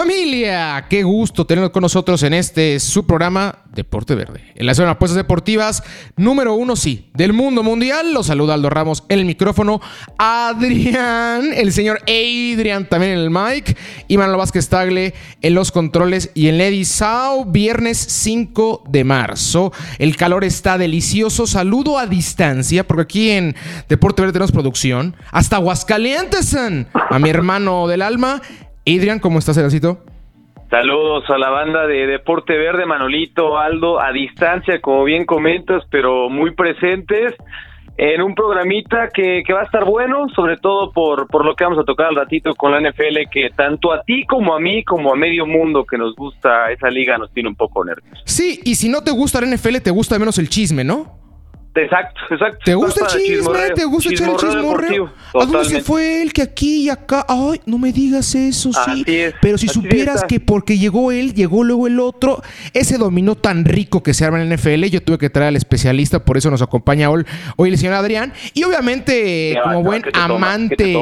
Familia, qué gusto tenerlos con nosotros en este su programa Deporte Verde. En la zona de apuestas deportivas, número uno, sí, del mundo mundial. Los saluda Aldo Ramos en el micrófono. Adrián, el señor Adrián también en el mic. Y Manolo Vázquez Tagle en los controles y en Lady Sao, viernes 5 de marzo. El calor está delicioso. Saludo a distancia, porque aquí en Deporte Verde tenemos producción. Hasta Aguascalientes, a mi hermano del alma. Adrián, ¿cómo estás, Edacito? Saludos a la banda de Deporte Verde, Manolito, Aldo, a distancia, como bien comentas, pero muy presentes en un programita que, que va a estar bueno, sobre todo por, por lo que vamos a tocar al ratito con la NFL, que tanto a ti como a mí, como a medio mundo que nos gusta esa liga, nos tiene un poco nerviosos. Sí, y si no te gusta la NFL, te gusta menos el chisme, ¿no? Exacto, exacto. ¿Te gusta el chisme? ¿Te gusta echar el chismorreo? ¿A dónde se fue él? Que aquí y acá. Ay, no me digas eso, sí. Pero si supieras que porque llegó él, llegó luego el otro, ese dominó tan rico que se arma en la NFL, yo tuve que traer al especialista, por eso nos acompaña hoy, el señor Adrián. Y obviamente, como buen amante,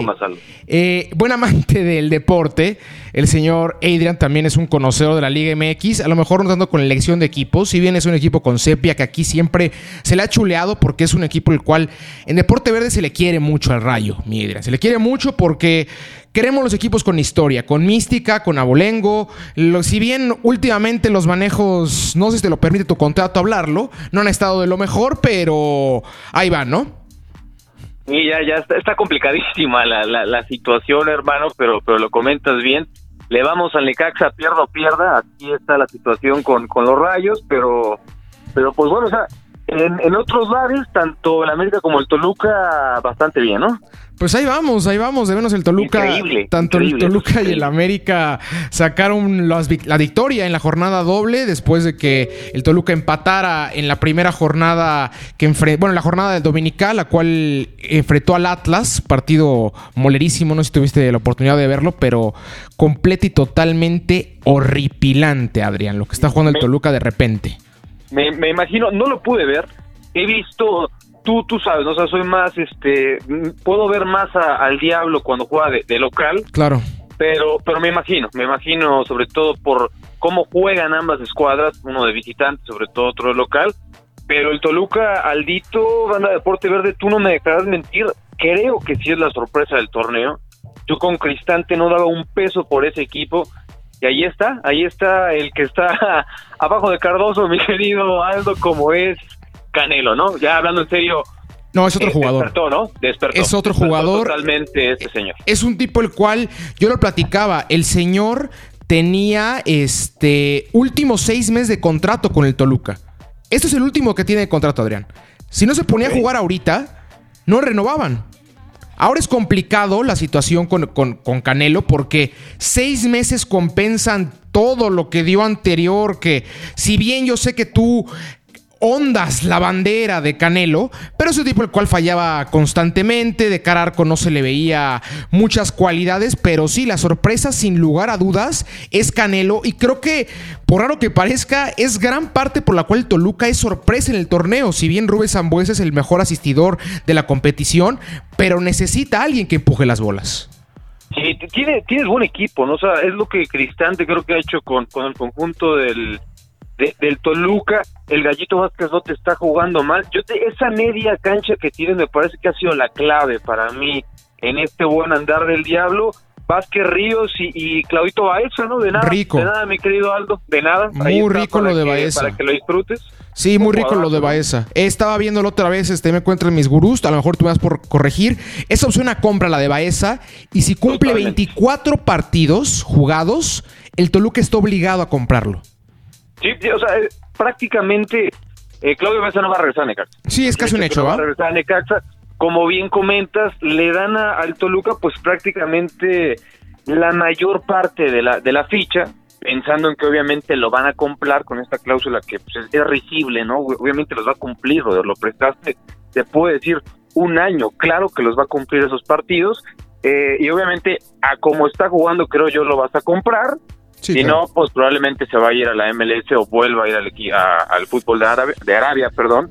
eh, buen amante del deporte, el señor Adrian también es un conocedor de la Liga MX, a lo mejor no tanto con elección de equipos, si bien es un equipo con sepia que aquí siempre se le ha chuleado porque es un equipo el cual en Deporte Verde se le quiere mucho al Rayo, mi Adrian. Se le quiere mucho porque queremos los equipos con historia, con mística, con abolengo. si bien últimamente los manejos, no sé si te lo permite tu contrato hablarlo, no han estado de lo mejor, pero ahí van, ¿no? Sí, ya, ya está, complicadísima la, la, situación, hermano, pero, pero lo comentas bien. Le vamos al Necaxa, pierda o pierda. Aquí está la situación con, con los rayos, pero, pero pues bueno, o sea, en, en otros lares, tanto el América como el Toluca, bastante bien, ¿no? Pues ahí vamos, ahí vamos. De menos el Toluca. tanto el Toluca y el América sacaron la victoria en la jornada doble después de que el Toluca empatara en la primera jornada que enfrentó. Bueno, la jornada dominical, la cual enfrentó al Atlas. Partido molerísimo, no sé si tuviste la oportunidad de verlo, pero completo y totalmente horripilante, Adrián, lo que está jugando el Toluca de repente. Me, me imagino, no lo pude ver. He visto tú, tú sabes, ¿no? o sea, soy más, este, puedo ver más al diablo cuando juega de, local. Claro. Pero, pero me imagino, me imagino sobre todo por cómo juegan ambas escuadras, uno de visitante, sobre todo otro de local. Pero el Toluca, Aldito, banda de Deporte Verde, tú no me dejarás mentir, creo que sí es la sorpresa del torneo. Yo con Cristante no daba un peso por ese equipo. Y ahí está, ahí está el que está abajo de Cardoso, mi querido Aldo, como es Canelo, ¿no? Ya hablando en serio. No, es otro eh, jugador. Despertó, ¿no? Despertó. Es otro jugador. Totalmente este señor. Es un tipo el cual yo lo platicaba. El señor tenía este últimos seis meses de contrato con el Toluca. Este es el último que tiene de contrato, Adrián. Si no se ponía a jugar ahorita, no renovaban. Ahora es complicado la situación con, con, Canelo porque seis meses compensan todo lo que dio anterior, que si bien yo sé que tú ondas la bandera de Canelo, pero es un tipo el cual fallaba constantemente, de cara arco no se le veía muchas cualidades, pero sí, la sorpresa sin lugar a dudas es Canelo y creo que, por raro que parezca, es gran parte por la cual Toluca es sorpresa en el torneo, si bien Rubén Zambuesa es el mejor asistidor de la competición, pero necesita a alguien que empuje las bolas. Sí, tiene, tienes buen equipo, ¿no? O sea, es lo que Cristante creo que ha hecho con, con el conjunto del, del Toluca, el Gallito Vázquez no te está jugando mal. Yo esa media cancha que tiene me parece que ha sido la clave para mí en este buen andar del diablo. Vázquez Ríos y, Claudito Baeza, ¿no? De nada. Rico. De nada, mi querido Aldo. De nada. Muy rico lo de Baeza. Para que lo disfrutes. Sí, muy rico lo de Baeza. Estaba viéndolo otra vez, este, me encuentro en mis gurús, a lo mejor tú me vas por corregir. Esa opción a compra, la de Baeza, y si cumple 24 partidos jugados, el Toluca está obligado a comprarlo. Sí, o sea, eh, prácticamente eh, Claudio Mesa no va a regresar a Necaxa. Sí, es casi un hecho, ¿va? a regresar a Necaxa. Como bien comentas, le dan a, al Toluca pues prácticamente la mayor parte de la, de la ficha, pensando en que obviamente lo van a comprar con esta cláusula que pues, es, risible, ¿no? Obviamente los va a cumplir, lo, lo prestaste, te puede decir un año, claro que los va a cumplir esos partidos, eh, y obviamente a como está jugando creo yo lo vas a comprar, si no, pues probablemente se va a ir a la MLS o vuelva a ir al, al fútbol de Arabia, de Arabia, perdón.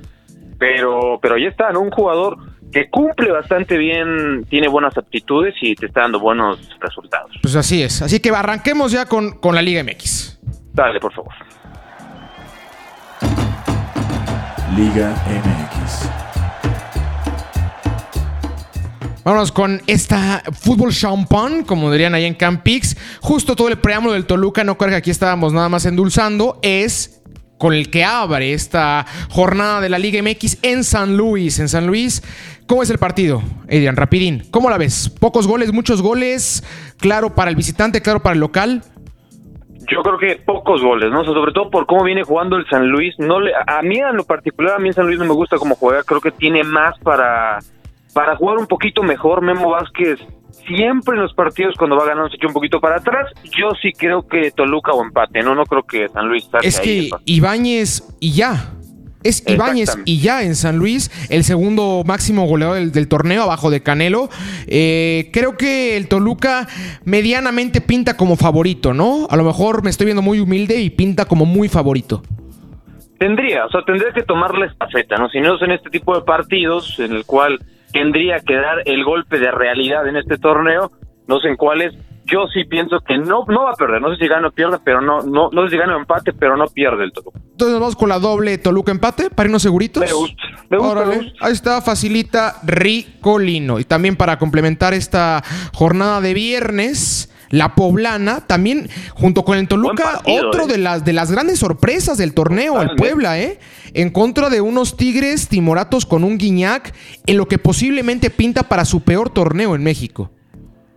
Pero, pero ya está, ¿no? Un jugador que cumple bastante bien, tiene buenas aptitudes y te está dando buenos resultados. Pues así es. Así que arranquemos ya con, con la Liga MX. Dale, por favor. Liga MX. Vámonos con esta fútbol champán, como dirían ahí en Campix. Justo todo el preámbulo del Toluca, no creo que aquí estábamos nada más endulzando, es con el que abre esta jornada de la Liga MX en San Luis. En San Luis, ¿cómo es el partido, Adrián? Rapidín, ¿cómo la ves? ¿Pocos goles, muchos goles? ¿Claro para el visitante, claro para el local? Yo creo que pocos goles, ¿no? sobre todo por cómo viene jugando el San Luis. No le, a mí en lo particular, a mí en San Luis no me gusta cómo juega. Creo que tiene más para, para jugar un poquito mejor. Memo Vázquez siempre en los partidos cuando va ganando se echa un poquito para atrás. Yo sí creo que Toluca o empate, ¿no? No creo que San Luis Es que Ibáñez y ya. Es Ibáñez y ya en San Luis, el segundo máximo goleador del, torneo, abajo de Canelo. Eh, creo que el Toluca medianamente pinta como favorito, ¿no? A lo mejor me estoy viendo muy humilde y pinta como muy favorito. Tendría, o sea, tendría que tomarle estafeta, ¿no? Si no es en este tipo de partidos en el cual tendría que dar el golpe de realidad en este torneo, no sé en cuáles, yo sí pienso que no, no va a perder. No sé si gana o pierde, pero no, no, no sé si gana o empate, pero no pierde el Toluca. Entonces vamos con la doble Toluca empate para irnos seguritos. Me gusta, me gusta, Ahí está, facilita Ricolino. Y también para complementar esta jornada de viernes. La Poblana, también junto con el Toluca, otro ¿eh? de las de las grandes sorpresas del torneo, el Puebla, ¿eh? En contra de unos Tigres timoratos con un Guiñac, en lo que posiblemente pinta para su peor torneo en México.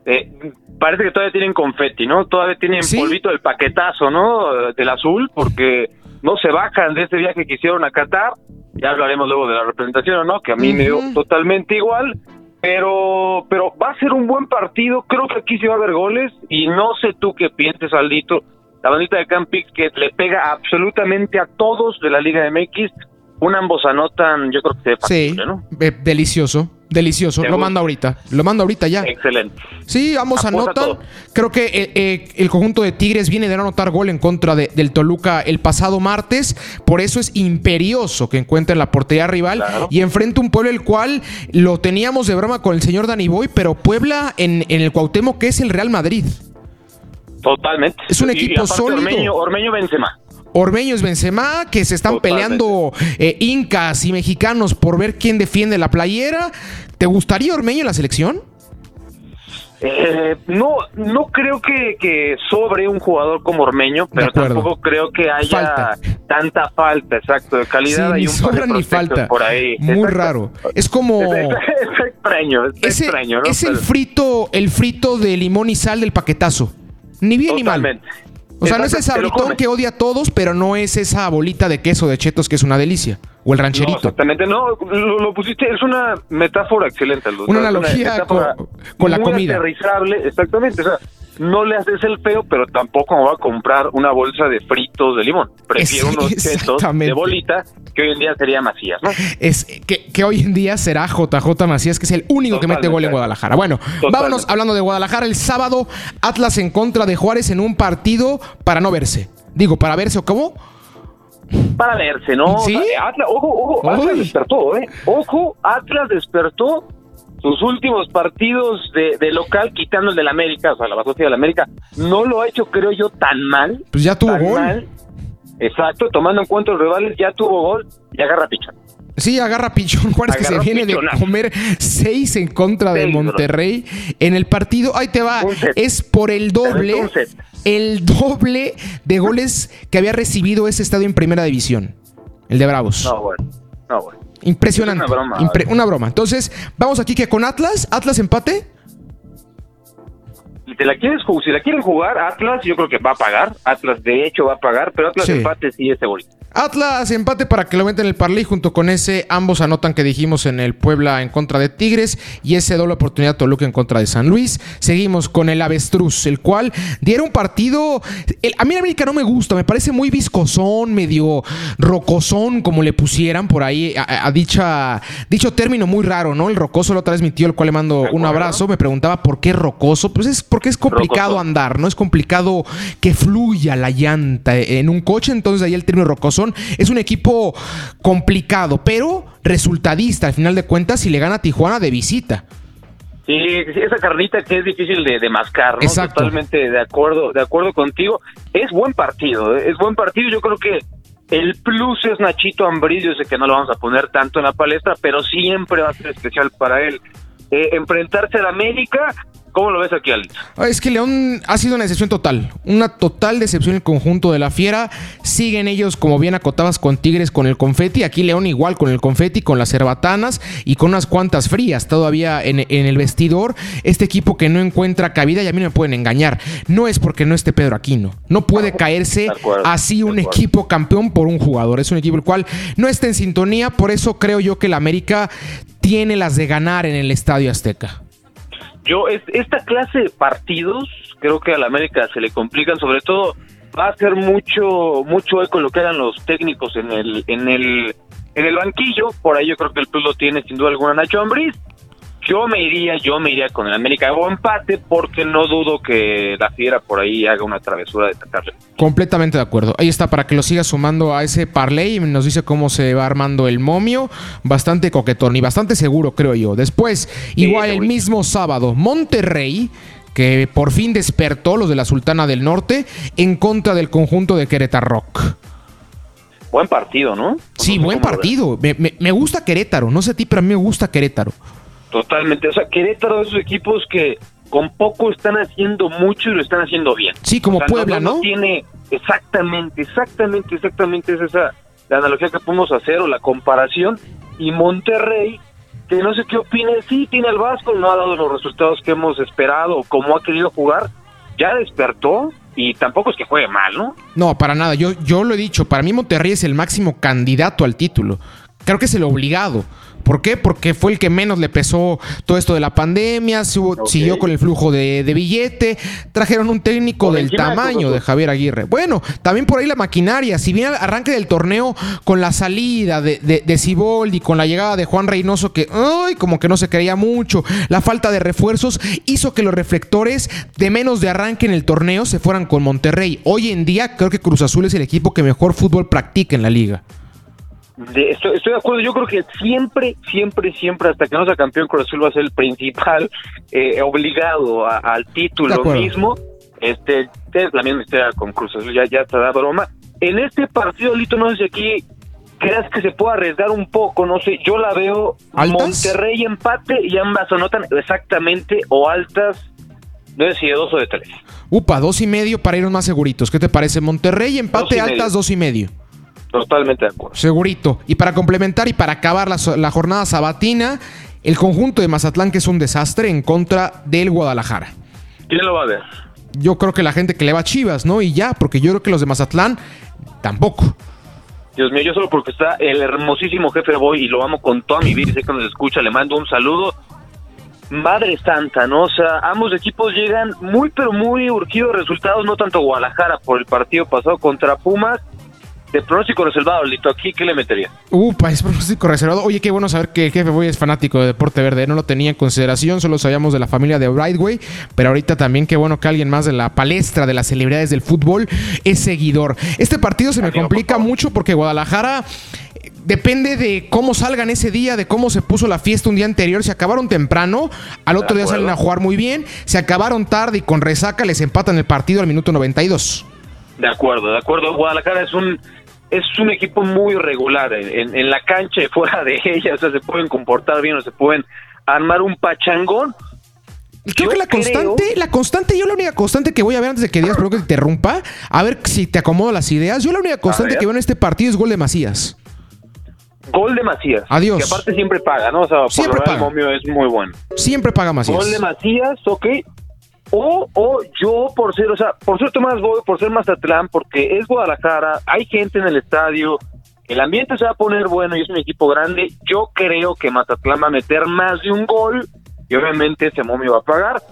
Eh, parece que todavía tienen confeti, ¿no? Todavía tienen polvito del paquetazo, ¿no? Del azul, porque no se bajan de ese viaje que hicieron a Qatar. Ya hablaremos luego de la representación o no, que a mí me dio totalmente igual. Pero, pero va a ser un buen partido. Creo que aquí sí va a haber goles. Y no sé tú qué pienses, Aldito. La bandita de Campix que le pega absolutamente a todos de la Liga MX. Un ambos anotan, yo creo que se sí, ¿no? delicioso. Delicioso, lo mando ahorita. Lo mando ahorita ya. Excelente. Sí, ambos anotan. Creo que eh, eh, el conjunto de Tigres viene de no anotar gol en contra del Toluca el pasado martes. Por eso es imperioso que encuentre la portería rival y enfrente un pueblo el cual lo teníamos de broma con el señor Dani Boy, pero Puebla en, en el Cuauhtémoc que es el Real Madrid. Totalmente. Es un equipo sólido. Ormeño, Ormeño Benzema. Ormeños Benzema, que se están peleando eh, incas y mexicanos por ver quién defiende la playera. ¿Te gustaría Ormeño en la selección? Eh, no, no creo que, sobre un jugador como Ormeño, pero tampoco creo que haya tanta falta, exacto, de calidad. Sí, ni sobra ni falta. Por ahí. Muy raro. Es como. Es, extraño, es extraño, Es el frito, el frito de limón y sal del paquetazo. Ni bien ni mal. O sea, no es el sabritón que odia a todos, pero no es esa bolita de queso de chetos que es una delicia. O el rancherito. exactamente, no, lo, pusiste, es una metáfora excelente. Una analogía con, la comida. Aterrizable, exactamente. O sea, no le haces el feo, pero tampoco me voy a comprar una bolsa de fritos de limón. Prefiero unos chetos de bolita que hoy en día sería Macías, ¿no? Es que, hoy en día será JJ Macías, que es el único que mete gol en Guadalajara. Bueno, vámonos hablando de Guadalajara. El sábado, Atlas en contra de Juárez en un partido para no verse. Digo, para verse o cómo para verse, ¿no? ¿Sí? Atlas, ojo, ojo, Atlas despertó, ¿eh? Ojo, Atlas despertó sus últimos partidos de, local, quitando el del América, o sea, la basofia del América, no lo ha hecho, creo yo, tan mal. Pues ya tuvo gol. Exacto, tomando en cuenta los rivales, ya tuvo gol y agarra pichón. Sí, agarra pichón. Juárez que se viene de comer seis en contra de Monterrey. En el partido, ahí te va, es por el doble, el doble de goles que había recibido ese estadio en primera división. El de Bravos. No, bueno. No, bueno. Impresionante. Una broma. una broma. Entonces, vamos aquí que con Atlas, Atlas empate. Si la quieres si la quieren jugar, Atlas yo creo que va a pagar. Atlas de hecho va a pagar, pero Atlas empate sí es seguro. Atlas, empate para que lo meten en el parlay junto con ese. Ambos anotan que dijimos en el Puebla en contra de Tigres y ese doble oportunidad Toluca en contra de San Luis. Seguimos con el Avestruz, el cual diera un partido. a mí el América no me gusta, me parece muy viscosón, medio rocosón, como le pusieran por ahí a, dicha, dicho término muy raro, ¿no? El rocoso lo otra vez mi tío, el cual le mando un abrazo, me preguntaba por qué rocoso. Pues es porque es complicado andar, ¿no? Es complicado que fluya la llanta en un coche, entonces ahí el término rocoso es un equipo complicado, pero resultadista al final de cuentas si le gana a Tijuana de visita. Sí, esa carnita que es difícil de, mascar, ¿no? Totalmente de acuerdo, de acuerdo contigo. Es buen partido, ¿eh? es buen partido. Yo creo que el plus es Nachito Ambriz, yo sé que no lo vamos a poner tanto en la palestra, pero siempre va a ser especial para él. Eh, enfrentarse al América ¿Cómo lo ves aquí, Alito? Es que León ha sido una decepción total. Una total decepción el conjunto de la Fiera. Siguen ellos, como bien acotabas, con Tigres con el confeti. Aquí León igual con el confeti, con las cerbatanas y con unas cuantas frías todavía en, el vestidor. Este equipo que no encuentra cabida y a mí no me pueden engañar. No es porque no esté Pedro Aquino. No puede caerse así un equipo campeón por un jugador. Es un equipo el cual no está en sintonía. Por eso creo yo que el América tiene las de ganar en el Estadio Azteca. Yo, esta clase de partidos, creo que a la América se le complican, sobre todo va a hacer mucho mucho eco lo que eran los técnicos en el en el en el banquillo, por ahí yo creo que el plus lo tiene sin duda alguna. Nacho Ambriz, yo me iría, yo me iría con el América o empate porque no dudo que la fiera por ahí haga una travesura de sacarle. Completamente de acuerdo. Ahí está para que lo siga sumando a ese parlay y nos dice cómo se va armando el momio. Bastante coquetón y bastante seguro, creo yo. Después, igual el mismo sábado, Monterrey que por fin despertó los de la Sultana del Norte en contra del conjunto de Querétaro Rock. Buen partido, ¿no? Sí, buen partido. Me, me, gusta Querétaro. No sé a ti, pero a mí me gusta Querétaro. Totalmente. O sea, Querétaro esos equipos que con poco están haciendo mucho y lo están haciendo bien. Sí, como Puebla, no, tiene exactamente, exactamente, exactamente es esa la analogía que podemos hacer o la comparación. Y Monterrey, que no sé qué opinen, sí tiene el Vasco, no ha dado los resultados que hemos esperado o como ha querido jugar, ya despertó y tampoco es que juegue mal, ¿no? No, para nada. Yo, yo lo he dicho, para mí Monterrey es el máximo candidato al título. Creo que es el obligado. ¿Por qué? Porque fue el que menos le pesó todo esto de la pandemia, siguió con el flujo de, billete, trajeron un técnico del tamaño de Javier Aguirre. Bueno, también por ahí la maquinaria, si bien arranque del torneo con la salida de, de, de con la llegada de Juan Reynoso, que ay, como que no se creía mucho, la falta de refuerzos hizo que los reflectores de menos de arranque en el torneo se fueran con Monterrey. Hoy en día creo que Cruz Azul es el equipo que mejor fútbol practica en la liga estoy, de acuerdo, yo creo que siempre, siempre, siempre, hasta que no sea campeón, Cruz Azul va a ser el principal eh, obligado al título mismo. Este, es la misma historia con Cruz Azul, ya, ya está da broma. En este partido, Lito, no sé si aquí creas que se puede arriesgar un poco, no sé, yo la veo Monterrey empate y ambas anotan exactamente o altas, no sé si de dos o de tres. Upa, dos y medio para irnos más seguritos. ¿Qué te parece? Monterrey empate altas dos y medio. Totalmente de acuerdo. Segurito. Y para complementar y para acabar la, jornada sabatina, el conjunto de Mazatlán que es un desastre en contra del Guadalajara. ¿Quién lo va a ver? Yo creo que la gente que le va a Chivas, ¿no? Y ya, porque yo creo que los de Mazatlán tampoco. Dios mío, yo solo porque está el hermosísimo jefe Boy y lo amo con toda mi vida y sé que nos escucha, le mando un saludo. Madre Santa, ¿no? O sea, ambos equipos llegan muy, pero muy urgidos resultados, no tanto Guadalajara por el partido pasado contra Pumas, de pronóstico reservado, Lito, ¿aquí qué le metería? Upa, es pronóstico reservado. Oye, qué bueno saber que el jefe Boy es fanático de Deporte Verde. No lo tenía en consideración, solo sabíamos de la familia de Brightway. Pero ahorita también qué bueno que alguien más de la palestra de las celebridades del fútbol es seguidor. Este partido se me complica mucho porque Guadalajara eh, depende de cómo salgan ese día, de cómo se puso la fiesta un día anterior. Se acabaron temprano, al otro día salen a jugar muy bien. Se acabaron tarde y con resaca les empatan el partido al minuto 92. De acuerdo, de acuerdo. Guadalajara es un es un equipo muy regular en, la cancha y fuera de ella, o sea, se pueden comportar bien o se pueden armar un pachangón. Creo que la constante, la constante, yo la única constante que voy a ver antes de que digas, pero que te interrumpa, a ver si te acomodo las ideas. Yo la única constante que veo en este partido es gol de Macías. Gol de Macías. Adiós. Que aparte siempre paga, ¿no? O sea, siempre paga. el momio es muy bueno. Siempre paga Macías. Gol de Macías, ok. O, o yo por ser, o sea, por cierto más voy, por ser Mazatlán, porque es Guadalajara, hay gente en el estadio, el ambiente se va a poner bueno y es un equipo grande. Yo creo que Mazatlán va a meter más de un gol y obviamente ese momio va a pagar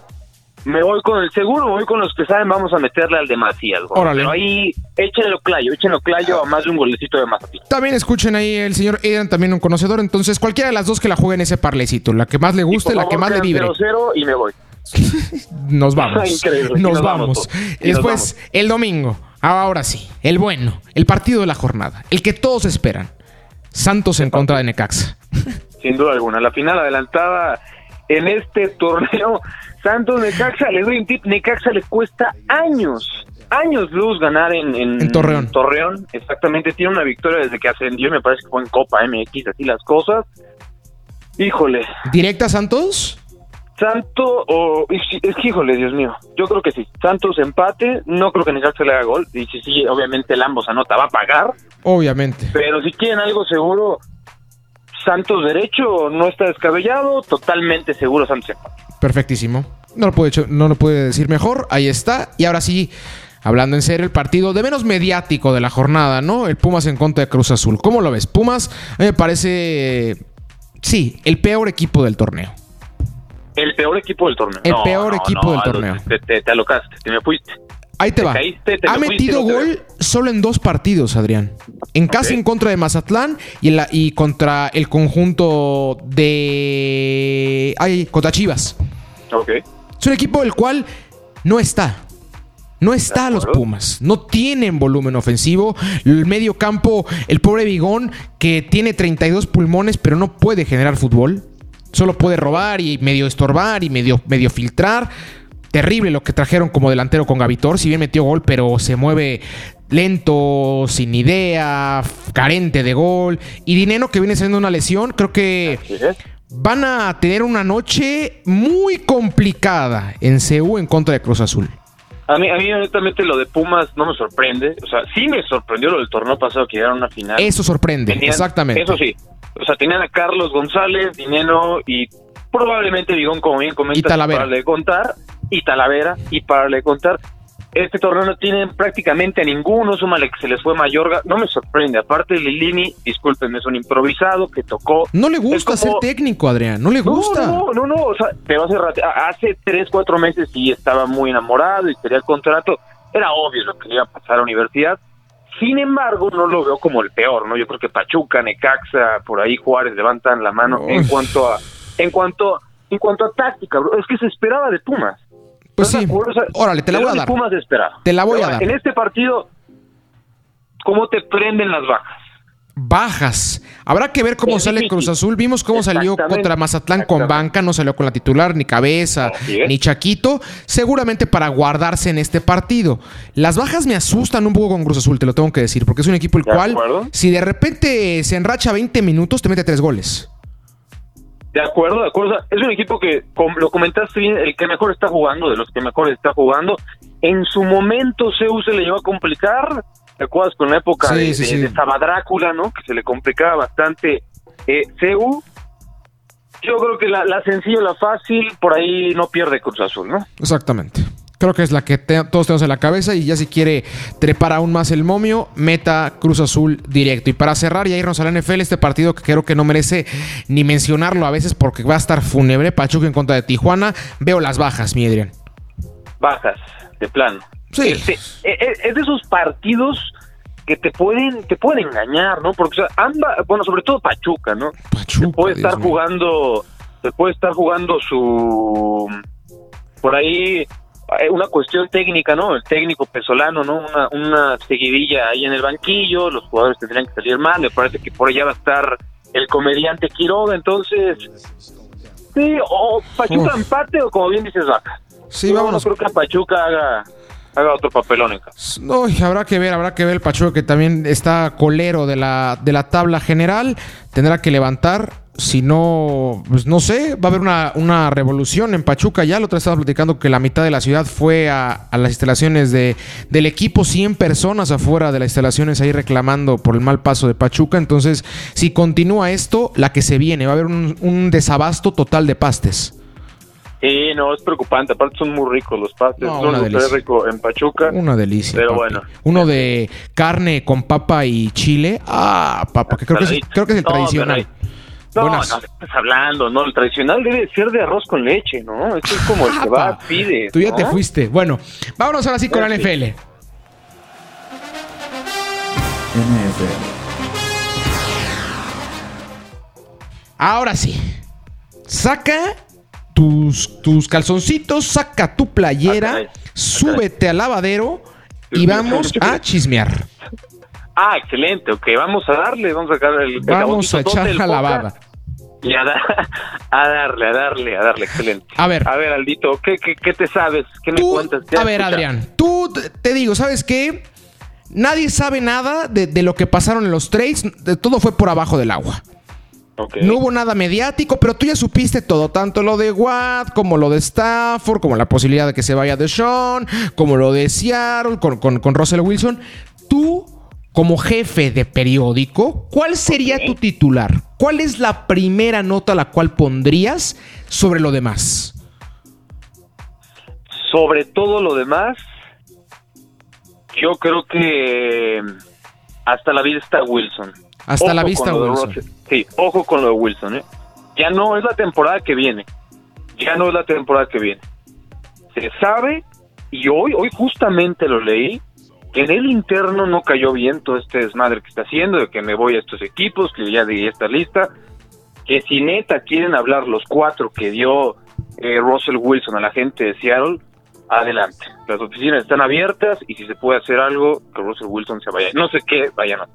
me voy con el seguro, me voy con los que saben, vamos a meterle al de Macías. Pero ahí échenlo clayo, échenlo clayo a más de un golecito de Mazatlán. También escuchen ahí el señor Eden, también un conocedor. Entonces, cualquiera de las dos que la jueguen ese parlecito, la que más le guste, la que más le vibre. 0 y me voy. Nos vamos. nos, vamos. Después, el domingo. Ahora sí, el bueno, el partido de la jornada, el que todos esperan. Santos en contra de Necaxa. Sin duda alguna, la final adelantada en este torneo Santos Necaxa, le doy un tip, Necaxa le cuesta años, años luz ganar en, en, Torreón. Torreón, exactamente, tiene una victoria desde que ascendió, me parece que fue en Copa MX, así las cosas. Híjole. ¿Directa Santos? Santo o es que híjole, Dios mío, yo creo que sí. Santos empate, no creo que Necaxa le haga gol. Y si sí, obviamente el ambos anota, va a pagar. Obviamente. Pero si quieren algo seguro, Santos derecho no está descabellado, totalmente seguro Santos Perfectísimo. No lo, puede, no lo puede decir mejor. Ahí está. Y ahora sí, hablando en serio, el partido de menos mediático de la jornada, ¿no? El Pumas en contra de Cruz Azul. ¿Cómo lo ves? Pumas me parece, sí, el peor equipo del torneo. El peor equipo del torneo. El peor equipo del torneo. Te, te, te, alocaste, te me fuiste. Ahí te, va. ha metido gol solo en dos partidos, Adrián. En casa en contra de Mazatlán y, en la, y contra el conjunto de. Ay, contra Chivas. Ok. Es un equipo del cual no está. No está los Pumas. No tienen volumen ofensivo. El medio campo, el pobre Bigón, que tiene 32 pulmones, pero no puede generar fútbol. Solo puede robar y medio estorbar y medio, medio filtrar terrible lo que trajeron como delantero con Gavitor. Si bien metió gol, pero se mueve lento, sin idea, carente de gol. Y Dineno, que viene siendo una lesión, creo que van a tener una noche muy complicada en CU en contra de Cruz Azul. A mí, a mí, honestamente, lo de Pumas no me sorprende. O sea, sí me sorprendió lo del torneo pasado que llegaron a una final. Eso sorprende, exactamente. Eso sí. O sea, tenían a Carlos González, Dineno y probablemente Vigón, como bien comentas, para le contar y Talavera y para le contar. Este torneo no tienen prácticamente a ninguno, súmale que se les fue Mayorga, no me sorprende, aparte Lilini, discúlpenme, es un improvisado que tocó. No le gusta ser técnico, Adrián, no le gusta. No, no, no, o sea, pero hace, hace tres, cuatro meses sí estaba muy enamorado y quería el contrato, era obvio lo que iba a pasar a la universidad, sin embargo, no lo veo como el peor, ¿no? Yo creo que Pachuca, Necaxa, por ahí Juárez levantan la mano en cuanto a, en cuanto, en cuanto a táctica, bro. es que se esperaba de Pumas. Pues sí. Órale, te la voy a dar. Te la voy a dar. En este partido, ¿cómo te prenden las bajas? Bajas. Habrá que ver cómo sale Cruz Azul. Vimos cómo salió contra Mazatlán con banca, no salió con la titular, ni cabeza, ni Chaquito. Seguramente para guardarse en este partido. Las bajas me asustan un poco con Cruz Azul, te lo tengo que decir, porque es un equipo el cual, si de repente se enracha 20 minutos, te mete tres goles. De acuerdo, de acuerdo. Es un equipo que, como lo comentaste bien, el que mejor está jugando, de los que mejor está jugando. En su momento Zeus se le llevó a complicar. ¿Te acuerdas con la época de, Sabadrácula, ¿no? Que se le complicaba bastante eh, CEU. Yo creo que la, la sencilla, la fácil, por ahí no pierde Cruz Azul, ¿no? Exactamente. Creo que es la que todos tenemos en la cabeza y ya si quiere trepar aún más el momio, meta Cruz Azul directo. Y para cerrar y irnos al NFL, este partido que creo que no merece ni mencionarlo a veces porque va a estar fúnebre, Pachuca en contra de Tijuana, veo las bajas, mi Adrián. Bajas, de plano. Sí. Este, e, e, es de esos partidos que te pueden te pueden engañar, ¿no? Porque anda, bueno, sobre todo Pachuca, ¿no? Pachuca, puede estar jugando, se puede estar jugando su por ahí eh, una cuestión técnica, ¿no? El técnico pesolano, ¿no? Una, una seguidilla ahí en el banquillo, los jugadores tendrían que salir mal, me parece que por allá va a estar el comediante Quiroga, entonces, sí, o Pachuca empate o como bien dices, vaca. Sí, vámonos. No creo que Pachuca haga, haga otro papelón. No, habrá que ver, habrá que ver el Pachuca que también está colero de la, de la tabla general, tendrá que levantar si no, pues no sé, va a haber una, revolución en Pachuca. Ya lo otra estaba platicando que la mitad de la ciudad fue a, las instalaciones de, del equipo, 100 personas afuera de las instalaciones ahí reclamando por el mal paso de Pachuca. Entonces, si continúa esto, la que se viene, va a haber un, desabasto total de pastes. Sí, no, es preocupante. Aparte son muy ricos los pastes. No, son muy rico en Pachuca. Una delicia. Pero bueno. Uno de carne con papa y chile. Ah, papa, que creo, que es, creo que es el tradicional. No, no, estás hablando, no, el tradicional debe ser de arroz con leche, ¿no? Esto es como el que va, pide. Tú ya te fuiste. Bueno, vámonos ahora sí con la NFL. NFL. Ahora sí. Saca tus, tus calzoncitos, saca tu playera, ah, ah, súbete al lavadero y vamos a chismear. Ah, excelente, ok, vamos a darle, vamos a sacar el... Vamos a echar la lavada. Y a, darle, a darle, a darle, excelente. A ver. A ver, Aldito, ¿qué, qué, te sabes? ¿Qué me cuentas? a ver, Adrián, tú te digo, ¿sabes qué? Nadie sabe nada de, de, lo que pasaron en los trades, de, todo fue por abajo del agua. No hubo nada mediático, pero tú ya supiste todo, tanto lo de Watt, como lo de Stafford, como la posibilidad de que se vaya de Sean, como lo de Seattle, con, con, Russell Wilson. Tú, como jefe de periódico, ¿cuál sería tu titular? ¿Cuál es la primera nota la cual pondrías sobre lo demás? Sobre todo lo demás, yo creo que hasta la vida está Wilson. Hasta la vista, Wilson. Sí, ojo con lo de Wilson. ¿eh? Ya no es la temporada que viene. Ya no es la temporada que viene. Se sabe, y hoy, hoy justamente lo leí, que en el interno no cayó bien todo este desmadre que está haciendo, de que me voy a estos equipos, que ya di esta lista, que si neta quieren hablar los cuatro que dio eh, Russell Wilson a la gente de Seattle, adelante. Las oficinas están abiertas y si se puede hacer algo, que Russell Wilson se vaya. No sé qué vayan a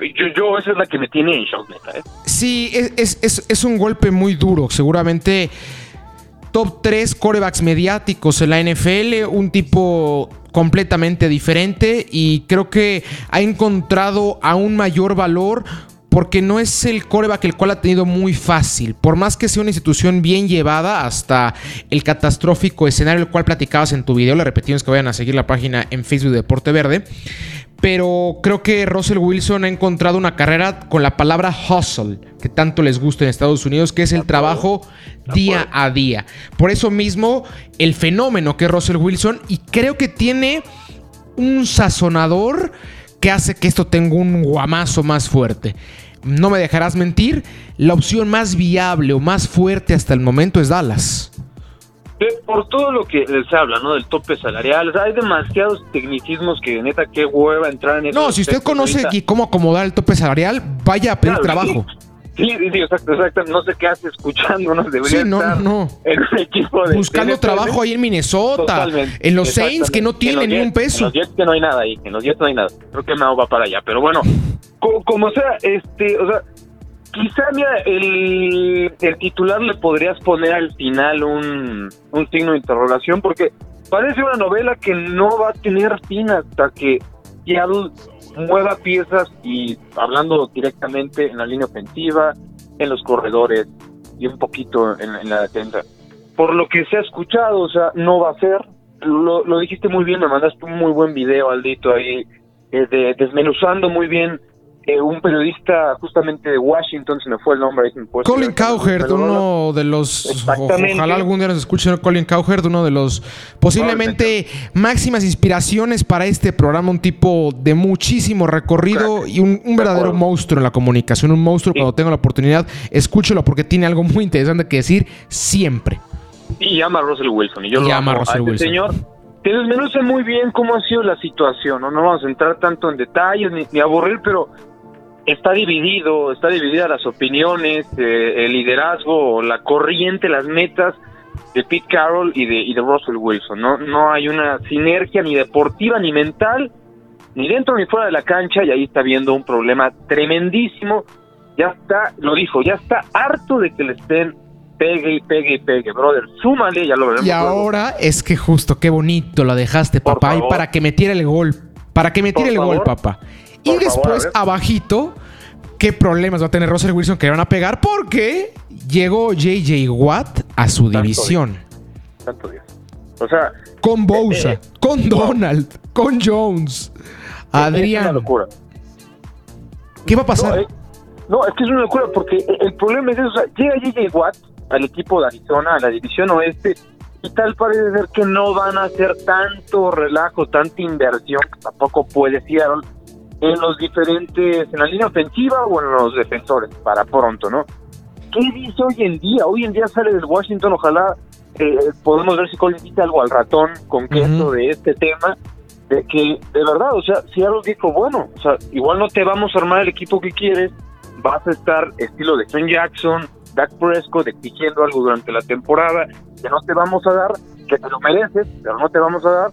yo, yo, esa es la que me tiene en shock, neta, ¿eh? Sí, es, es, es un golpe muy duro. Seguramente top 3 corebacks mediáticos en la NFL, un tipo completamente diferente y creo que ha encontrado aún mayor valor porque no es el coreback el cual ha tenido muy fácil. Por más que sea una institución bien llevada hasta el catastrófico escenario el cual platicabas en tu video, le repetimos que vayan a seguir la página en Facebook de Deporte Verde pero creo que Russell Wilson ha encontrado una carrera con la palabra hustle, que tanto les gusta en Estados Unidos, que es el trabajo día a día. Por eso mismo, el fenómeno que es Russell Wilson, y creo que tiene un sazonador que hace que esto tenga un guamazo más fuerte. No me dejarás mentir, la opción más viable o más fuerte hasta el momento es Dallas por todo lo que les habla, ¿no? Del tope salarial. hay demasiados tecnicismos que neta qué hueva entrar en eso. No, si usted conoce cómo acomodar el tope salarial, vaya a pedir trabajo. Sí, sí, exacto, exacto. No sé qué hace escuchando, no debería sí, no, estar no. en un equipo de buscando trabajo ahí en Minnesota, en los Saints que no tienen ni un peso. En los Jets que no hay nada ahí, en los Jets no hay nada. Creo que me va para allá, pero bueno, como, como sea, este, o sea, Quizá, mira, el, titular le podrías poner al final un, signo de interrogación, porque parece una novela que no va a tener fin hasta que Seattle mueva piezas y hablando directamente en la línea ofensiva, en los corredores y un poquito en, la defensa. Por lo que se ha escuchado, o sea, no va a ser. Lo, lo dijiste muy bien, me mandaste un muy buen video, Aldito, ahí, eh, de, desmenuzando muy bien eh, un periodista justamente de Washington, se me fue el nombre. Colin Cowherd, uno de los. Ojalá algún día nos escuche Colin Cowherd, uno de los posiblemente máximas inspiraciones para este programa. Un tipo de muchísimo recorrido y un, verdadero monstruo en la comunicación. Un monstruo, cuando tenga la oportunidad, escúchelo porque tiene algo muy interesante que decir siempre. Y llama a Russell Wilson. Y yo lo amo a Russell este Wilson. señor te desmenuce muy bien cómo ha sido la situación, ¿no? No vamos a entrar tanto en detalles ni, ni aburrir, pero está dividido, está dividida las opiniones, eh, el liderazgo, la corriente, las metas de Pete Carroll y de, y de Russell Wilson. No, no hay una sinergia ni deportiva ni mental, ni dentro ni fuera de la cancha, y ahí está viendo un problema tremendísimo. Ya está, lo dijo, ya está harto de que le estén pegue y pegue y pegue, brother. Súmale, ya lo veremos. Y ahora es que justo, qué bonito lo dejaste, papá, y para que me tire el gol. Para que me tire el gol, papá y después, abajito, qué problemas va a tener Russell Wilson que van a pegar porque llegó JJ Watt a su división. Tanto Dios. O sea, con eh, eh, con Donald, con Jones, Adrián. Es una locura. ¿Qué va a pasar? No, es, que es una locura porque el problema es eso. O sea, llega JJ Watt al equipo de Arizona, a la división oeste, y tal parece ser que no van a hacer tanto relajo, tanta inversión, que tampoco puede Seattle, en los diferentes, en la línea ofensiva o en los defensores, para pronto, ¿no? ¿Qué dice hoy en día? Hoy en día sale del Washington, ojalá eh, podemos ver si Colin dice algo al ratón con queso de este tema, de que de verdad, o sea, Seattle dijo, bueno, o sea, igual no te vamos a armar el equipo que quieres, vas a estar estilo de Ken Jackson, Dak Prescott exigiendo algo durante la temporada que no te vamos a dar, que te lo mereces, pero no te vamos a dar,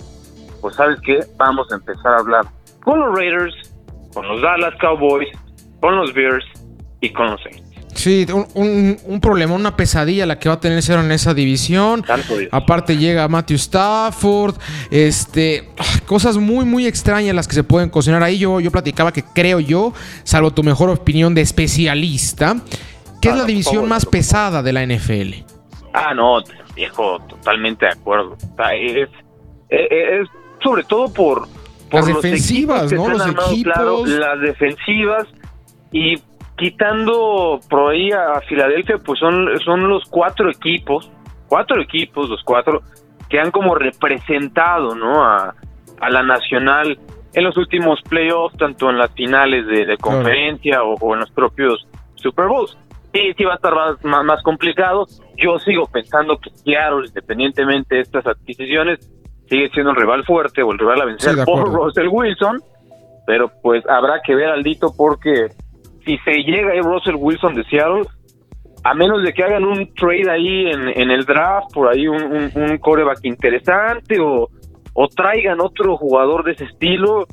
pues sabes que vamos a empezar a hablar con los Raiders, con los Dallas Cowboys, con los Bears y con los Saints. Sí, un, problema, una pesadilla la que va a tener Cero en esa división. Aparte llega Matthew Stafford, este, cosas muy, muy extrañas las que se pueden cocinar ahí. Yo, yo platicaba que creo yo, salvo tu mejor opinión de especialista, que es la división más pesada de la NFL. Ah, no, viejo, totalmente de acuerdo. Es, es, sobre todo por, las defensivas, ¿no? Los equipos. las defensivas y quitando por ahí a Filadelfia, pues son, son los cuatro equipos, cuatro equipos, los cuatro, que han como representado, ¿no? A, la nacional en los últimos playoffs, tanto en las finales de, conferencia o, en los propios Super Bowls. Sí, sí va a estar más, más, complicado. Yo sigo pensando que Seattle, independientemente de estas adquisiciones, sigue siendo el rival fuerte o el rival a vencer por Russell Wilson, pero pues habrá que ver al dito porque si se llega ahí Russell Wilson de Seattle, a menos de que hagan un trade ahí en, el draft, por ahí un, un, coreback interesante o, o traigan otro jugador de ese estilo,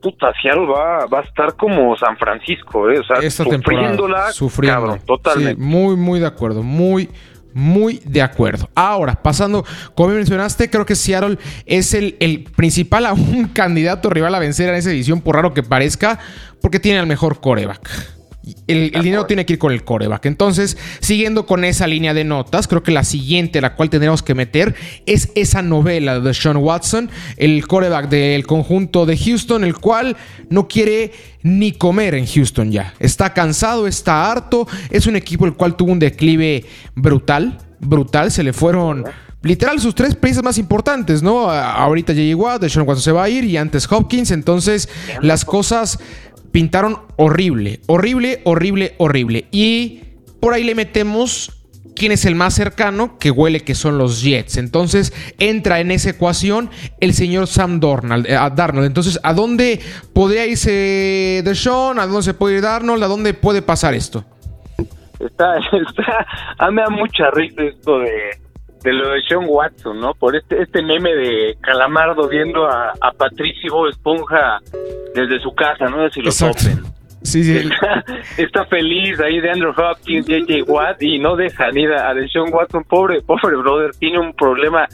puta, Seattle va, va a estar como San Francisco, ¿eh? o sea, sufriéndola, sufriendo. totalmente. muy, muy de acuerdo, muy, muy de acuerdo. Ahora, pasando, como mencionaste, creo que Seattle es el, el principal un candidato rival a vencer en esa edición, por raro que parezca, porque tiene el mejor coreback. El, dinero tiene que ir con el coreback. Entonces, siguiendo con esa línea de notas, creo que la siguiente, la cual tendremos que meter, es esa novela de Sean Watson, el coreback del conjunto de Houston, el cual no quiere ni comer en Houston ya. Está cansado, está harto. Es un equipo el cual tuvo un declive brutal, brutal. Se le fueron literal sus tres piezas más importantes, ¿no? Ahorita J.J. Watt, Sean Watson se va a ir y antes Hopkins. Entonces, las cosas pintaron horrible, horrible, horrible, horrible. Y por ahí le metemos quién es el más cercano, que huele que son los Jets. Entonces entra en esa ecuación el señor Sam Darnold. Eh. Entonces, ¿a dónde podría irse Deshaun? ¿A dónde se puede ir Darnold? ¿A dónde puede pasar esto? Está, está, a mí da mucha risa esto de, de lo de Sean Watson, ¿no? Por este este meme de Calamardo viendo a Patricio Esponja desde su casa, ¿no? Si los Open. Sí, sí. Está, feliz ahí de Andrew Hopkins, JJ Watt y no deja ni a Sean Watson, pobre, pobre brother, tiene un problema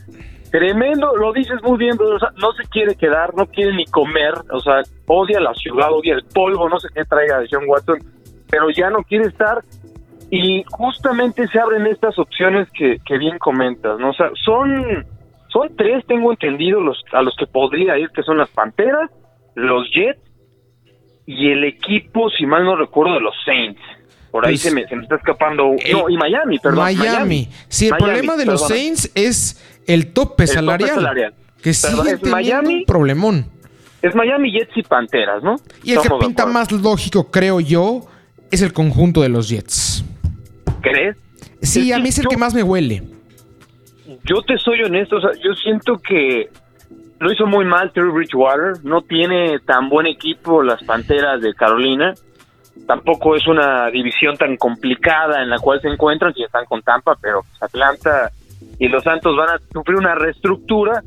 tremendo, lo dices muy bien, o sea, no se quiere quedar, no quiere ni comer, o sea, odia la ciudad, odia el polvo, no sé qué traiga Sean Watson, pero ya no quiere estar y justamente se abren estas opciones que, que bien comentas, ¿no? O sea, son, son tres, tengo entendido, los, a los que podría ir, que son las Panteras, los Jets y el equipo, si mal no recuerdo, de los Saints. Por ahí pues, se, me, se, me, está escapando. no, y Miami, perdón. Miami. Sí, el problema de los Saints es el tope, salarial, Que sí es Miami, un problemón. Es Miami, Jets y Panteras, ¿no? Y el que pinta más lógico, creo yo, es el conjunto de los Jets. ¿Crees? Sí, a mí es el que más me huele. Yo te soy honesto, o sea, yo siento que lo hizo muy mal Terry Bridgewater, no tiene tan buen equipo las Panteras de Carolina, tampoco es una división tan complicada en la cual se encuentran, si están con Tampa, pero pues, Atlanta y los Santos van a sufrir una reestructura.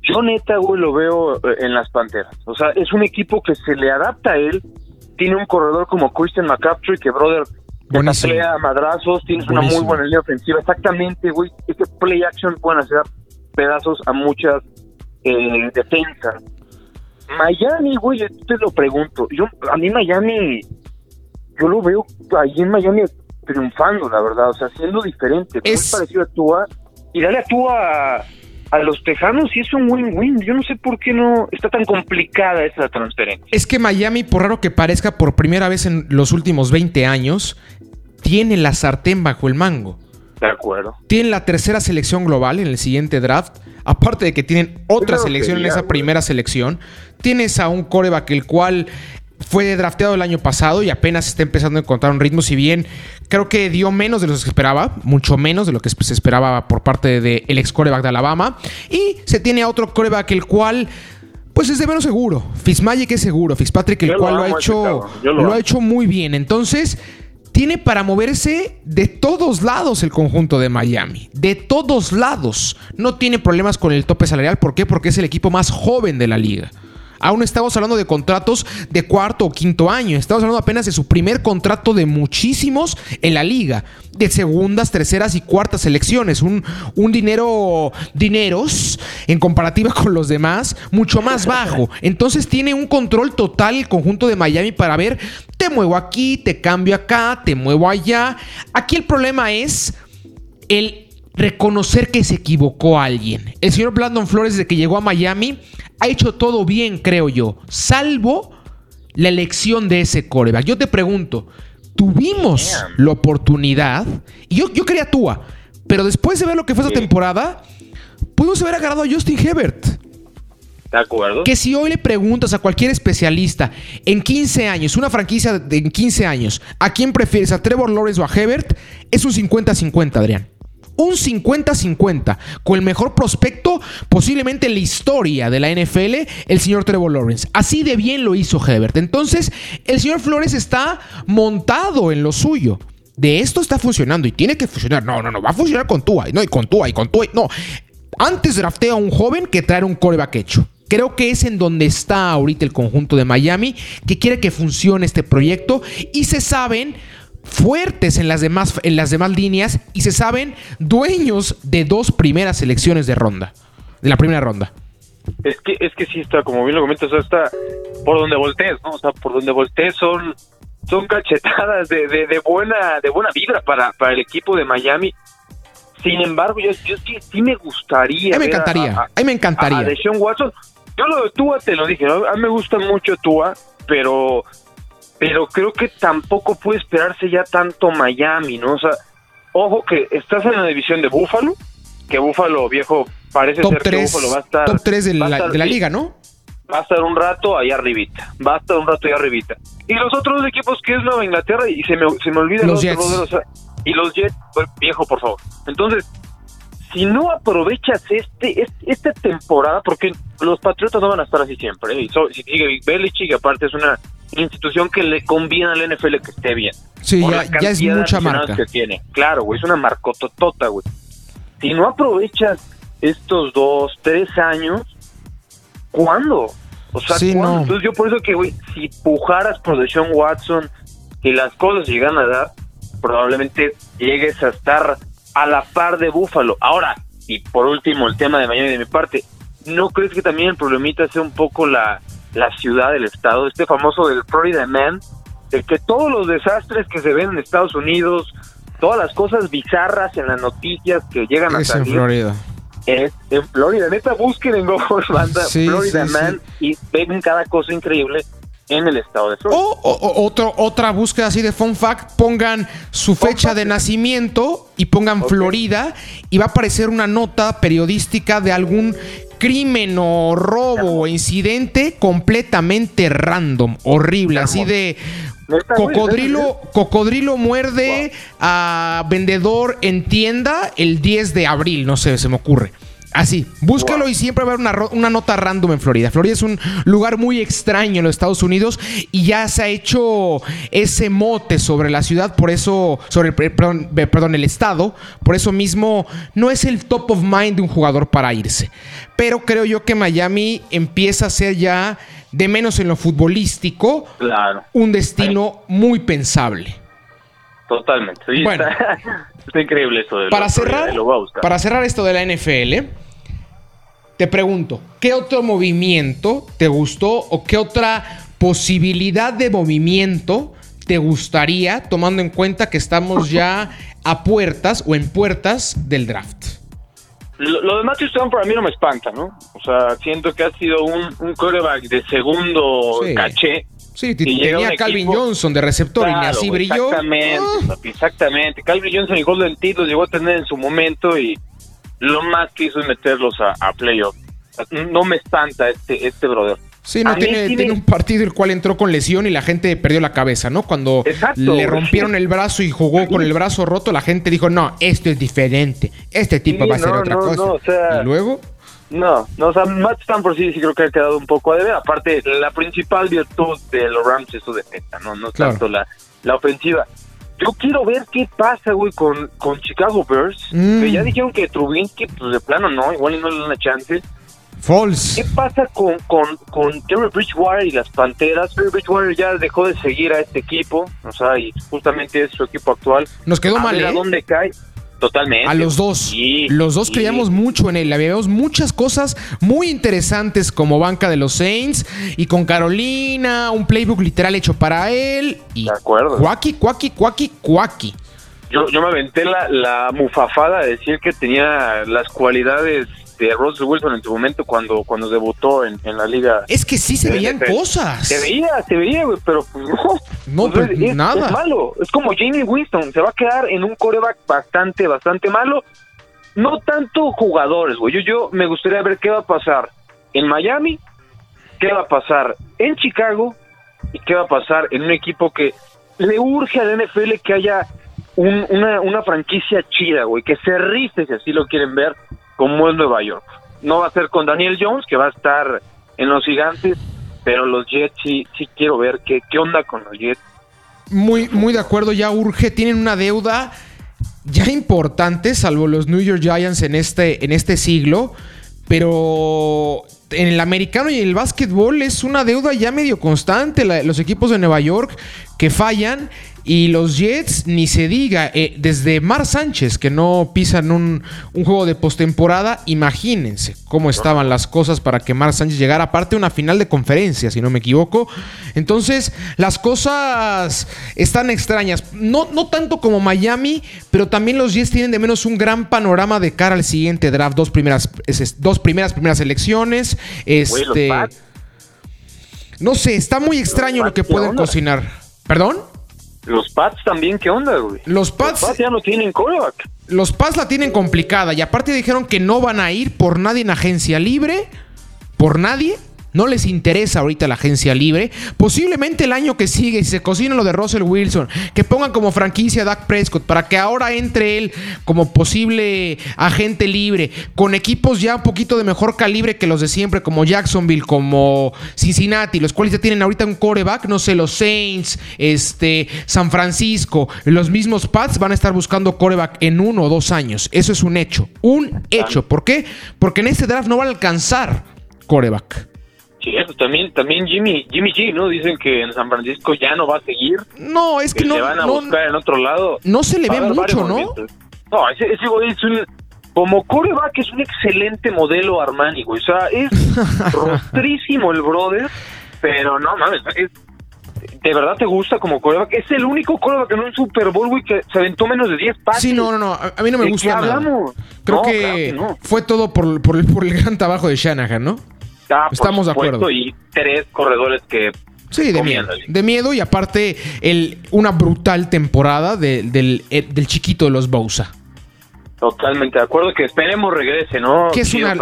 Yo neta, güey, lo veo eh, en las Panteras. O sea, es un equipo que se le adapta a él, tiene un corredor como Christian McCaffrey, que, brother, Buenísimo. a madrazos, tienes una muy buena línea ofensiva. Exactamente, güey. Este play action pueden hacer pedazos a muchas eh, defensas. Miami, güey, te lo pregunto. Yo, a mí Miami, yo lo veo ahí en Miami triunfando, la verdad. O sea, siendo diferente. Es parecido a Tua. Y dale a Tua a los Tejanos y es un win-win. Yo no sé por qué no está tan complicada esa transferencia. Es que Miami, por raro que parezca, por primera vez en los últimos 20 años, tiene la sartén bajo el mango. De acuerdo. Tienen la tercera selección global en el siguiente draft. Aparte de que tienen otra selección en esa primera selección. Tienes a un coreback el cual fue drafteado el año pasado y apenas está empezando a encontrar un ritmo. Si bien creo que dio menos de lo que se esperaba, mucho menos de lo que se esperaba por parte del ex coreback de Alabama. Y se tiene a otro coreback el cual pues es de menos seguro. Fitzmagic es seguro. Fitzpatrick, el cual lo, ha hecho, lo, ha hecho muy bien. Entonces, tiene para moverse de todos lados el conjunto de Miami. De todos lados. No tiene problemas con el tope salarial. ¿Por qué? Porque es el equipo más joven de la liga. Aún estamos hablando de contratos de cuarto o quinto año. Estamos hablando apenas de su primer contrato de muchísimos en la liga. De segundas, terceras y cuartas selecciones. Un, un dinero, dineros, en comparativa con los demás, mucho más bajo. Entonces tiene un control total el conjunto de Miami para ver, te muevo aquí, te cambio acá, te muevo allá. Aquí el problema es el reconocer que se equivocó alguien. El señor Brandon Flores, desde que llegó a Miami, ha hecho todo bien, creo yo, salvo la elección de ese coreback. Yo te pregunto, tuvimos la oportunidad, y yo, yo quería Tua, pero después de ver lo que fue esa temporada, pudimos haber agarrado a Justin Hebert. ¿De acuerdo? Que si hoy le preguntas a cualquier especialista en 15 años, una franquicia de en 15 años, ¿a quién prefieres, a Trevor Lawrence o a Hebert? Es un 50-50, Adrián un 50-50 con el mejor prospecto posiblemente en la historia de la NFL, el señor Trevor Lawrence. Así de bien lo hizo Hebert. Entonces, el señor Flores está montado en lo suyo. De esto está funcionando y tiene que funcionar. No, no, no, va a funcionar con Tua. No, y con Tua, y con Tua. No, antes draftea a un joven que traer un coreback hecho. Creo que es en donde está ahorita el conjunto de Miami, que quiere que funcione este proyecto y se saben fuertes en las demás, en las demás líneas y se saben dueños de dos primeras selecciones de ronda, de la primera ronda. Es que, es que sí está, como bien lo comentas, está por donde voltees, ¿no? O sea, por donde voltees son, son cachetadas de, de, buena, de buena vibra para, para el equipo de Miami. Sin embargo, yo, yo sí, sí me gustaría. A mí me encantaría. A, mí me encantaría. A, Watson. Yo lo de Tua te lo dije, a mí me gusta mucho Tua, pero pero creo que tampoco puede esperarse ya tanto Miami, ¿no? O sea, ojo que estás en la división de Búfalo, que Búfalo, viejo, parece ser que Búfalo va a estar... Top 3 de, la, de la liga, ¿no? Va a estar un rato ahí arribita, va a estar un rato ahí arribita. Y los otros equipos que es Nueva Inglaterra, y se me, se me olvida los Jets. y los Jets, pues, viejo, por favor. Entonces, si no aprovechas este, esta temporada, porque los Patriotas no van a estar así siempre, ¿eh? y si sigue Belichick, aparte es una institución que le conviene al NFL que esté bien. Sí, ya, es mucha marca. Que tiene. Claro, güey, es una marcototota, güey. Si no aprovechas estos dos, tres años, ¿cuándo? O sea, ¿cuándo? Entonces yo por eso que, güey, si pujaras por Sean Watson y las cosas llegan a dar, probablemente llegues a estar a la par de Búfalo. Ahora, y por último, el tema de mañana de mi parte, ¿no crees que también el problemita sea un poco la, la ciudad, del estado, este famoso del Florida Man, de que todos los desastres que se ven en Estados Unidos, todas las cosas bizarras en las noticias que llegan a salir. en Florida. Es en Florida. Neta, busquen en Google Banda Florida Man y ven cada cosa increíble en el estado de Florida. O, otra búsqueda así de fun fact, pongan su fecha de nacimiento y pongan Florida y va a aparecer una nota periodística de algún crimen o robo o incidente completamente random, horrible, así de cocodrilo, cocodrilo muerde a vendedor en tienda el 10 de abril, no sé, se me ocurre. Así, búscalo y siempre va a haber una, nota random en Florida. Florida es un lugar muy extraño en los Estados Unidos y ya se ha hecho ese mote sobre la ciudad, por eso, sobre el, perdón, perdón, el estado, por eso mismo no es el top of mind de un jugador para irse. Pero creo yo que Miami empieza a ser ya, de menos en lo futbolístico, un destino muy pensable. Totalmente. bueno, está, increíble esto de para cerrar, para cerrar esto de la NFL te pregunto, ¿qué otro movimiento te gustó o qué otra posibilidad de movimiento te gustaría, tomando en cuenta que estamos ya a puertas o en puertas del draft? Lo, de Matthew Stafford a mí no me espanta, ¿no? O sea, siento que ha sido un, un quarterback de segundo caché Sí, tenía a Calvin Johnson de receptor y así brilló. Exactamente, ah. exactamente. Calvin Johnson y Golden Tate los llegó a tener en su momento y lo más que hizo es meterlos a, a playoff. No me espanta este, este brother. Sí, no tiene, tiene, un partido el cual entró con lesión y la gente perdió la cabeza, ¿no? Cuando le rompieron el brazo y jugó con el brazo roto, la gente dijo, no, esto es diferente, este tipo va a ser otra cosa. y luego... No, no, o sea, Matt Stanford sí, sí creo que ha quedado un poco a deber. Aparte, la principal virtud de los Rams es su defensa, ¿no? No tanto la, la ofensiva. Yo quiero ver qué pasa, güey, con, con Chicago Bears. Mm. Que ya dijeron que Trubinsky, pues de plano no, igual no le dan una chance. False. ¿Qué pasa con, con, con Terry Bridgewater y las Panteras? Terry Bridgewater ya dejó de seguir a este equipo, o sea, y justamente es su equipo actual. Nos quedó mal, ¿eh? ¿A dónde cae? Totalmente. A los dos. los dos creíamos mucho en él. Habíamos muchas cosas muy interesantes como banca de los Saints y con Carolina, un playbook literal hecho para él. Y de acuerdo. Cuaki, cuaki, cuaki, cuaki. Yo, yo me aventé la, la mufafada de decir que tenía las cualidades de Russell Wilson en su momento cuando, cuando debutó en, la liga. Es que sí se veían cosas. Se veía, se veía, pero pues no. No, pues, es, nada. Es malo. Es como Jamie Winston. Se va a quedar en un coreback bastante, bastante malo. No tanto jugadores, güey. Yo, yo me gustaría ver qué va a pasar en Miami, qué va a pasar en Chicago y qué va a pasar en un equipo que le urge al NFL que haya una, una franquicia chida, güey, que se rife si así lo quieren ver como es Nueva York. No va a ser con Daniel Jones, que va a estar en los gigantes, pero los Jets sí, sí quiero ver qué, qué onda con los Jets. Muy, muy de acuerdo, ya urge, tienen una deuda ya importante, salvo los New York Giants en este, en este siglo, pero en el americano y en el básquetbol es una deuda ya medio constante. los equipos de Nueva York que fallan y los Jets, ni se diga, eh, desde Mar Sánchez, que no pisan un, juego de postemporada, imagínense cómo estaban las cosas para que Mar Sánchez llegara, aparte una final de conferencia, si no me equivoco. Entonces, las cosas están extrañas. No, no tanto como Miami, pero también los Jets tienen de menos un gran panorama de cara al siguiente draft. Dos primeras, dos primeras, primeras elecciones. Este. No sé, está muy extraño lo que pueden cocinar. ¿Perdón? Los Pats también, ¿qué onda, güey? Los Pats, ya no tienen coreback. Los Pats la tienen complicada y aparte dijeron que no van a ir por nadie en agencia libre, por nadie, no les interesa ahorita la agencia libre. Posiblemente el año que sigue, si se cocina lo de Russell Wilson, que pongan como franquicia a Dak Prescott para que ahora entre él como posible agente libre, con equipos ya un poquito de mejor calibre que los de siempre, como Jacksonville, como Cincinnati, los cuales ya tienen ahorita un coreback, no sé, los Saints, este, San Francisco, los mismos Pats van a estar buscando coreback en uno o dos años. Eso es un hecho. Un hecho. ¿Por qué? Porque en este draft no va a alcanzar coreback. Sí, también, también Jimmy, Jimmy G, ¿no? Dicen que en San Francisco ya no va a seguir. No, es que, no. Se van a buscar en otro lado. No se le ve mucho, ¿no? No, ese, ese güey es un. Como coreback es un excelente modelo Armani, güey. O sea, es rostrísimo el brother, pero no mames, ¿De verdad te gusta como coreback? Es el único coreback en un Super Bowl, güey, que se aventó menos de 10 pases. Sí, no, no, no. A, mí no me gusta nada. hablamos? Creo que, fue todo por, por, por el gran trabajo de Shanahan, ¿no? Estamos de acuerdo. Y tres corredores que Sí, de miedo. De miedo y aparte el, una brutal temporada del, eh, del, chiquito de los Bousa. Totalmente de acuerdo, que esperemos regrese, ¿no? Que es una,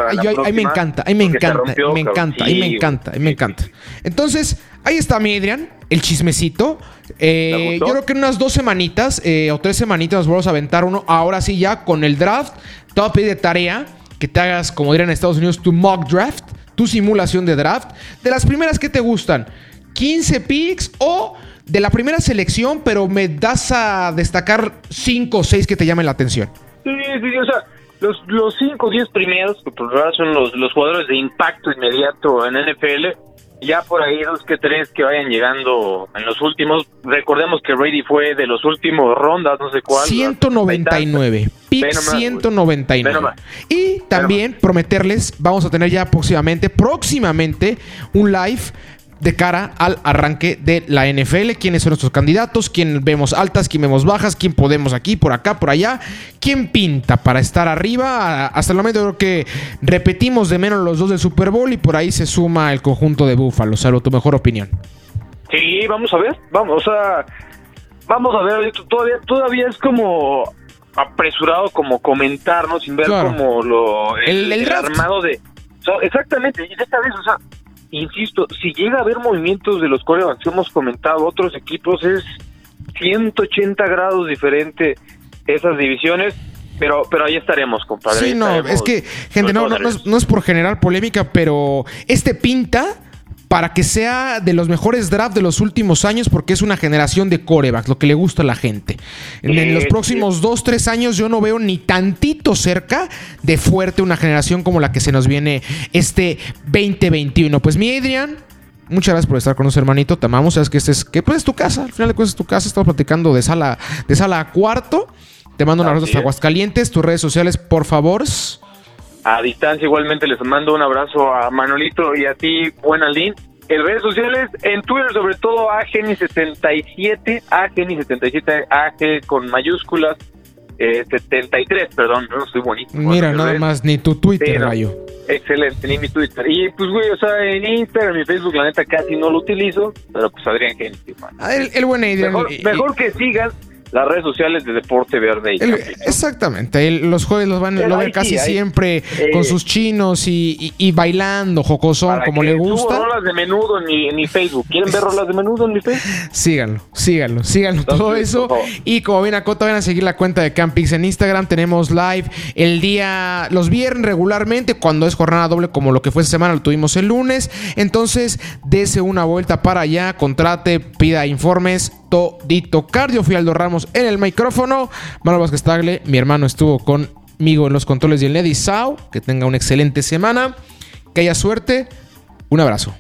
ahí me encanta, ahí me encanta, me encanta, ahí me encanta, ahí me encanta. Entonces, ahí está mi Adrián, el chismecito. Eh, yo creo que en unas dos semanitas eh, o tres semanitas nos vamos a aventar uno. Ahora sí ya con el draft. Te voy a pedir de tarea que te hagas, como dirían en Estados Unidos, tu mock draft tu simulación de draft. De las primeras que te gustan, 15 picks o de la primera selección, pero me das a destacar 5 o 6 que te llamen la atención. Sí, sí, o sea, los 5 o 10 primeros, que por ahora son los, los jugadores de impacto inmediato en NFL ya por ahí dos que tres que vayan llegando en los últimos. Recordemos que Brady fue de los últimos rondas, no sé cuál. 199. Pick 199. Y también prometerles, vamos a tener ya próximamente, próximamente, un live de cara al arranque de la NFL. ¿Quiénes son nuestros candidatos? ¿Quién vemos altas? ¿Quién vemos bajas? ¿Quién podemos aquí, por acá, por allá? ¿Quién pinta para estar arriba? Hasta el momento creo que repetimos de menos los dos del Super Bowl y por ahí se suma el conjunto de Búfalo. Salvo tu mejor opinión. Sí, vamos a ver, vamos, o sea, vamos a ver, todavía, todavía es como apresurado como comentarnos ¿no? Sin ver como lo el, armado de... exactamente, y esta vez, o sea, insisto, si llega a haber movimientos de los corebacks que hemos comentado, otros equipos, es 180 grados diferente esas divisiones. Pero, pero ahí estaremos, compadre. Sí, no, es que, gente, no, no, es, no es por generar polémica, pero este pinta para que sea de los mejores drafts de los últimos años porque es una generación de corebacks, lo que le gusta a la gente. En, los próximos dos, tres años yo no veo ni tantito cerca de fuerte una generación como la que se nos viene este 2021. Pues mi Adrian, Muchas gracias por estar con nosotros, hermanito. Te amamos. Sabes que este es, que pues es tu casa. Al final de cuentas es tu casa. Estamos platicando de sala, de sala a cuarto. Te mando un abrazo hasta Aguascalientes. Tus redes sociales, por favor. A distancia igualmente les mando un abrazo a Manolito y a ti, buen Aldín. En redes sociales, en Twitter sobre todo AGENI77, AGENI77, AG con mayúsculas, eh, 73, perdón, no soy bonito. Mira, nada más, ni tu Twitter, rayo. Excelente, ni mi Twitter. Y pues, güey, o sea, en Instagram y Facebook, la neta, casi no lo utilizo, pero pues Adrián Geni. Ah, el, el buen Adrián. Mejor, mejor que sigan las redes sociales de Deporte Verde. exactamente, los jueves los van a ver casi siempre con sus chinos y, bailando, jocosón, como le gusta. rolas de menudo en mi, Facebook. ¿Quieren ver rolas de menudo en mi Facebook? Síganlo, síganlo, síganlo, todo eso. Y como bien acota, van a seguir la cuenta de Campix en Instagram. Tenemos live el día, los viernes regularmente, cuando es jornada doble, como lo que fue esta semana, lo tuvimos el lunes. Entonces, dese una vuelta para allá, contrate, pida informes Dito Cardio. Fui Aldo Ramos en el micrófono. Manuel Vázquez Tagle, mi hermano, estuvo conmigo en los controles y el Neddy. Que tenga una excelente semana. Que haya suerte. Un abrazo.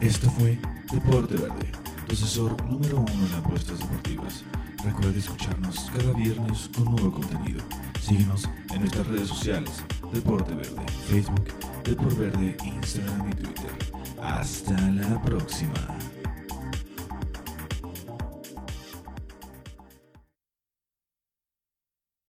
Esto fue Deporte Verde, tu asesor número uno en apuestas deportivas. Recuerda escucharnos cada viernes con nuevo contenido. Síguenos en nuestras redes sociales, Deporte Verde, Facebook, Deporte Verde, Instagram y Twitter. Hasta la próxima.